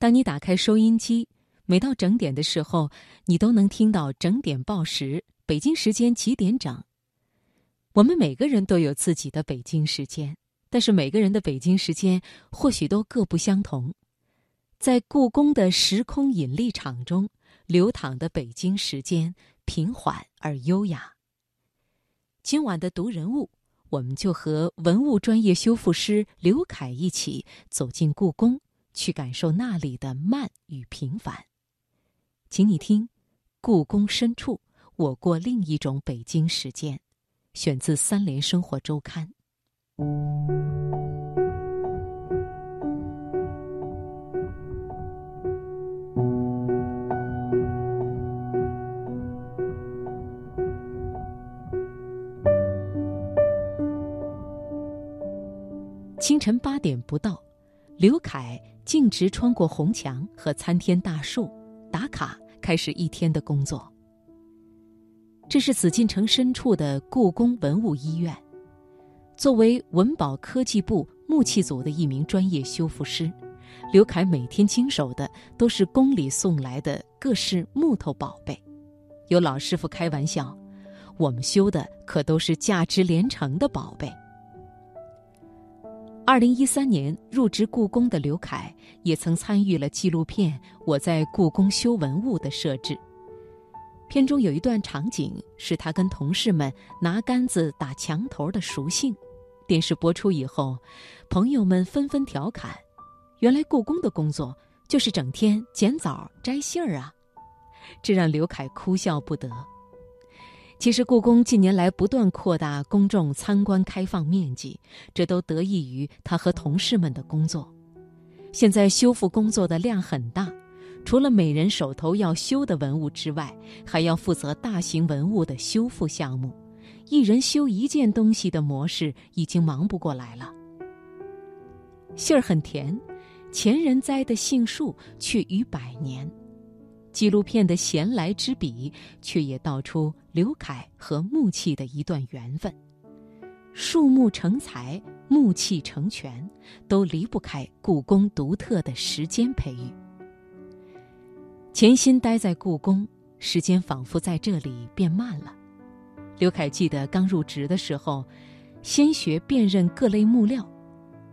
当你打开收音机，每到整点的时候，你都能听到整点报时，北京时间几点整。我们每个人都有自己的北京时间，但是每个人的北京时间或许都各不相同。在故宫的时空引力场中，流淌的北京时间平缓而优雅。今晚的读人物，我们就和文物专业修复师刘凯一起走进故宫。去感受那里的慢与平凡，请你听《故宫深处，我过另一种北京时间》，选自《三联生活周刊》。清晨八点不到，刘凯。径直穿过红墙和参天大树，打卡开始一天的工作。这是紫禁城深处的故宫文物医院。作为文保科技部木器组的一名专业修复师，刘凯每天经手的都是宫里送来的各式木头宝贝。有老师傅开玩笑：“我们修的可都是价值连城的宝贝。”二零一三年入职故宫的刘凯，也曾参与了纪录片《我在故宫修文物》的摄制。片中有一段场景是他跟同事们拿杆子打墙头的熟性。电视播出以后，朋友们纷纷调侃：“原来故宫的工作就是整天捡枣摘杏儿啊！”这让刘凯哭笑不得。其实，故宫近年来不断扩大公众参观开放面积，这都得益于他和同事们的工作。现在修复工作的量很大，除了每人手头要修的文物之外，还要负责大型文物的修复项目。一人修一件东西的模式已经忙不过来了。杏儿很甜，前人栽的杏树却逾百年。纪录片的闲来之笔，却也道出刘凯和木器的一段缘分。树木成材，木器成全，都离不开故宫独特的时间培育。潜心待在故宫，时间仿佛在这里变慢了。刘凯记得刚入职的时候，先学辨认各类木料。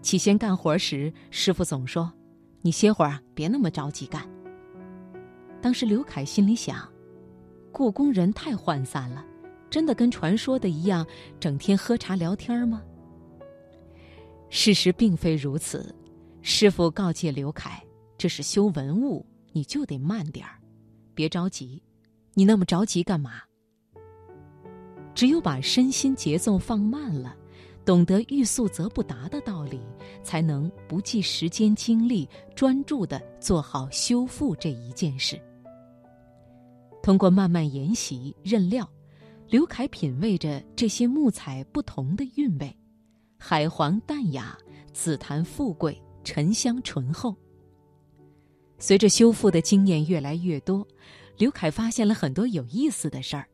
起先干活时，师傅总说：“你歇会儿，别那么着急干。”当时刘凯心里想：“故宫人太涣散了，真的跟传说的一样，整天喝茶聊天吗？”事实并非如此。师傅告诫刘凯：“这是修文物，你就得慢点儿，别着急。你那么着急干嘛？只有把身心节奏放慢了，懂得欲速则不达的道理，才能不计时间精力，专注的做好修复这一件事。”通过慢慢研习认料，刘凯品味着这些木材不同的韵味：海黄淡雅，紫檀富贵，沉香醇厚。随着修复的经验越来越多，刘凯发现了很多有意思的事儿。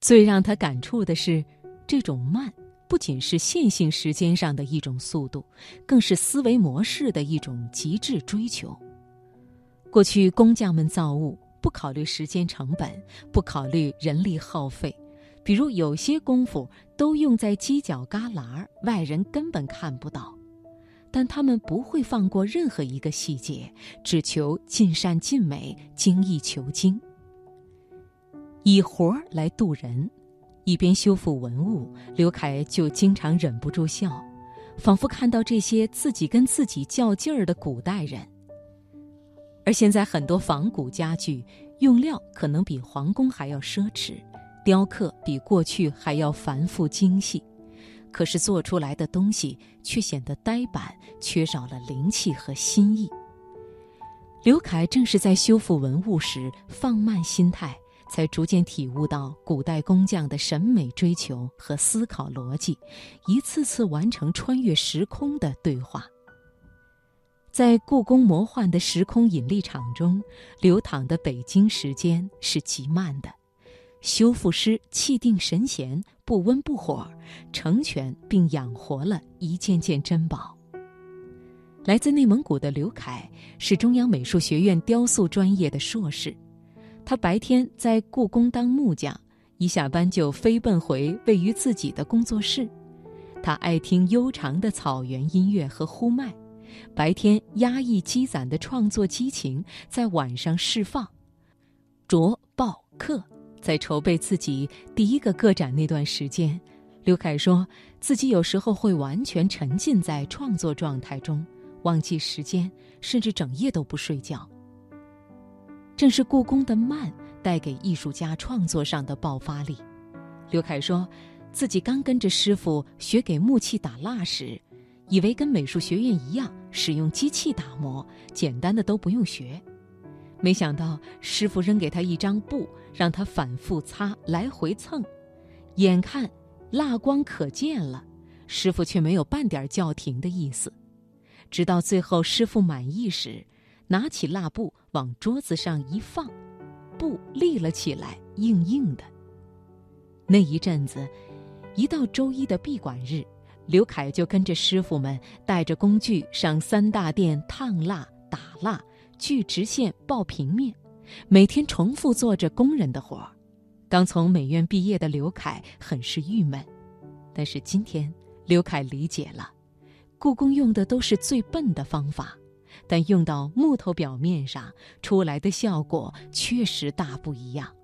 最让他感触的是，这种慢不仅是线性时间上的一种速度，更是思维模式的一种极致追求。过去工匠们造物。不考虑时间成本，不考虑人力耗费，比如有些功夫都用在犄角旮旯，外人根本看不到。但他们不会放过任何一个细节，只求尽善尽美，精益求精。以活儿来渡人，一边修复文物，刘凯就经常忍不住笑，仿佛看到这些自己跟自己较劲儿的古代人。而现在很多仿古家具用料可能比皇宫还要奢侈，雕刻比过去还要繁复精细，可是做出来的东西却显得呆板，缺少了灵气和新意。刘凯正是在修复文物时放慢心态，才逐渐体悟到古代工匠的审美追求和思考逻辑，一次次完成穿越时空的对话。在故宫魔幻的时空引力场中，流淌的北京时间是极慢的。修复师气定神闲，不温不火，成全并养活了一件件珍宝。来自内蒙古的刘凯是中央美术学院雕塑专业的硕士，他白天在故宫当木匠，一下班就飞奔回位于自己的工作室。他爱听悠长的草原音乐和呼麦，白天压抑积攒的创作激情在晚上释放。卓报课，在筹备自己第一个个展那段时间，刘凯说自己有时候会完全沉浸在创作状态中。忘记时间，甚至整夜都不睡觉。正是故宫的慢带给艺术家创作上的爆发力。刘凯说，自己刚跟着师傅学给木器打蜡时，以为跟美术学院一样使用机器打磨，简单的都不用学。没想到师傅扔给他一张布，让他反复擦，来回蹭。眼看蜡光可见了，师傅却没有半点叫停的意思。直到最后，师傅满意时，拿起蜡布往桌子上一放，布立了起来，硬硬的。那一阵子，一到周一的闭馆日，刘凯就跟着师傅们带着工具上三大殿烫蜡、打蜡、锯直线、刨平面，每天重复做着工人的活儿。刚从美院毕业的刘凯很是郁闷，但是今天刘凯理解了。故宫用的都是最笨的方法，但用到木头表面上出来的效果确实大不一样。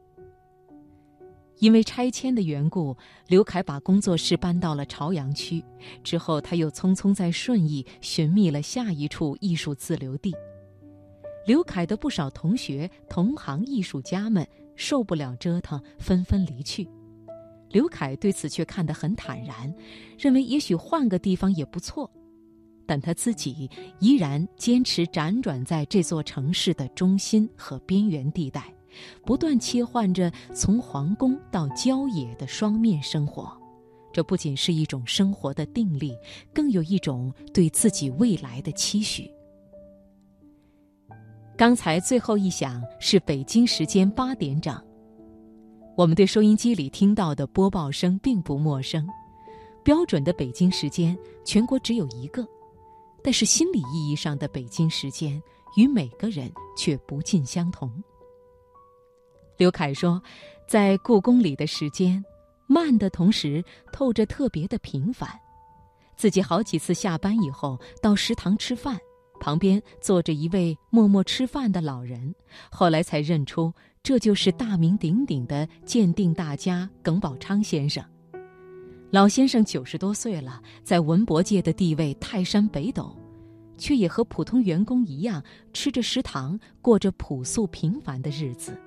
因为拆迁的缘故，刘凯把工作室搬到了朝阳区。之后，他又匆匆在顺义寻觅了下一处艺术自留地。刘凯的不少同学、同行艺术家们受不了折腾，纷纷离去。刘凯对此却看得很坦然，认为也许换个地方也不错。但他自己依然坚持辗转在这座城市的中心和边缘地带，不断切换着从皇宫到郊野的双面生活。这不仅是一种生活的定力，更有一种对自己未来的期许。刚才最后一响是北京时间八点整，我们对收音机里听到的播报声并不陌生。标准的北京时间，全国只有一个。但是心理意义上的北京时间与每个人却不尽相同。刘凯说，在故宫里的时间慢的同时透着特别的平凡。自己好几次下班以后到食堂吃饭，旁边坐着一位默默吃饭的老人，后来才认出这就是大名鼎鼎的鉴定大家耿宝昌先生。老先生九十多岁了，在文博界的地位泰山北斗，却也和普通员工一样吃着食堂，过着朴素平凡的日子，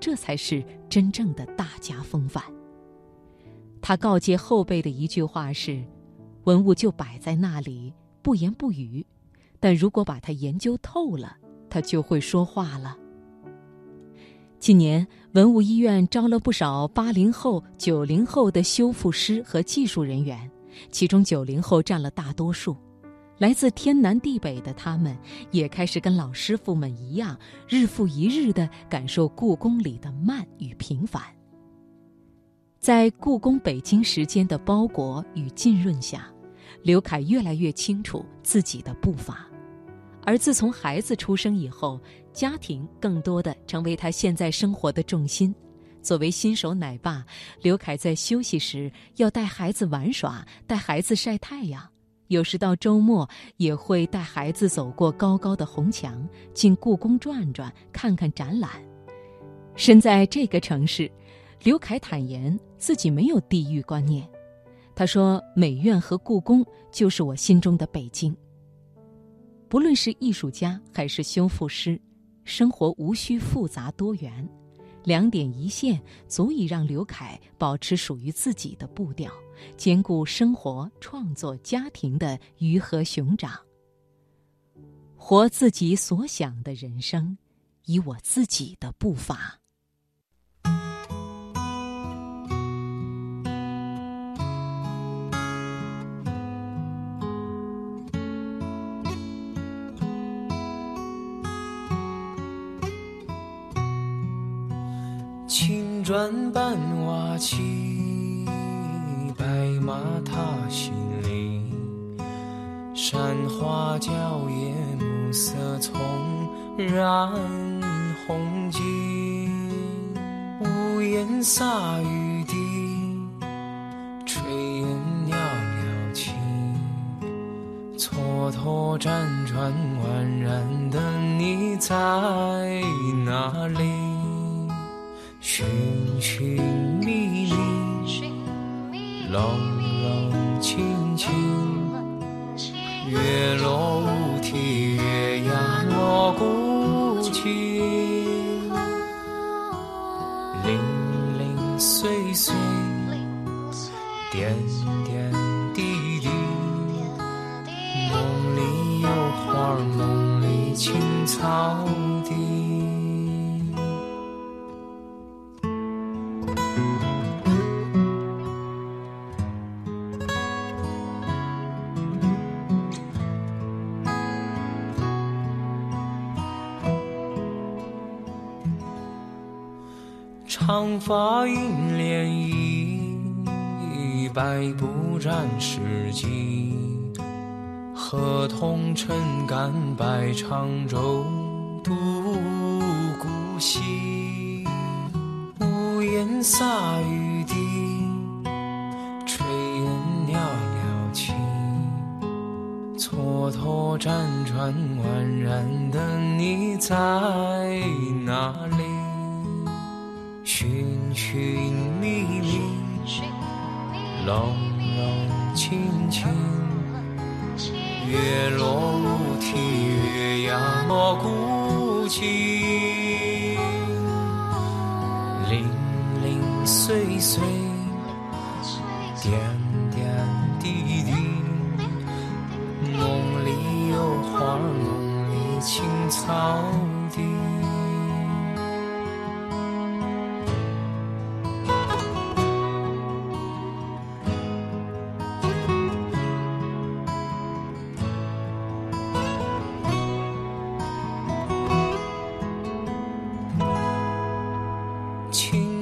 这才是真正的大家风范。他告诫后辈的一句话是：“文物就摆在那里，不言不语，但如果把它研究透了，他就会说话了。”近年，文物医院招了不少八零后、九零后的修复师和技术人员，其中九零后占了大多数。来自天南地北的他们，也开始跟老师傅们一样，日复一日地感受故宫里的慢与平凡。在故宫北京时间的包裹与浸润下，刘凯越来越清楚自己的步伐。而自从孩子出生以后，家庭更多的成为他现在生活的重心。作为新手奶爸，刘凯在休息时要带孩子玩耍，带孩子晒太阳；有时到周末也会带孩子走过高高的红墙，进故宫转转，看看展览。身在这个城市，刘凯坦言自己没有地域观念。他说：“美院和故宫就是我心中的北京。”不论是艺术家还是修复师，生活无需复杂多元，两点一线足以让刘凯保持属于自己的步调，兼顾生活、创作、家庭的鱼和熊掌。活自己所想的人生，以我自己的步伐。青砖伴瓦漆，马踏新林，山花娇艳，暮色丛染红巾。屋檐洒雨滴，炊烟袅袅起。蹉跎辗转宛然的你在哪里？寻寻觅觅，冷冷清清。月落乌啼，月牙落孤井。零零碎碎，点点长发映涟漪，百步斩世纪。河童撑杆摆长舟渡古稀。屋檐洒雨滴，炊烟袅袅起。蹉跎辗转宛然的你在哪里？寻觅觅，冷冷清清。月落乌啼，月牙落孤井。零零碎碎，点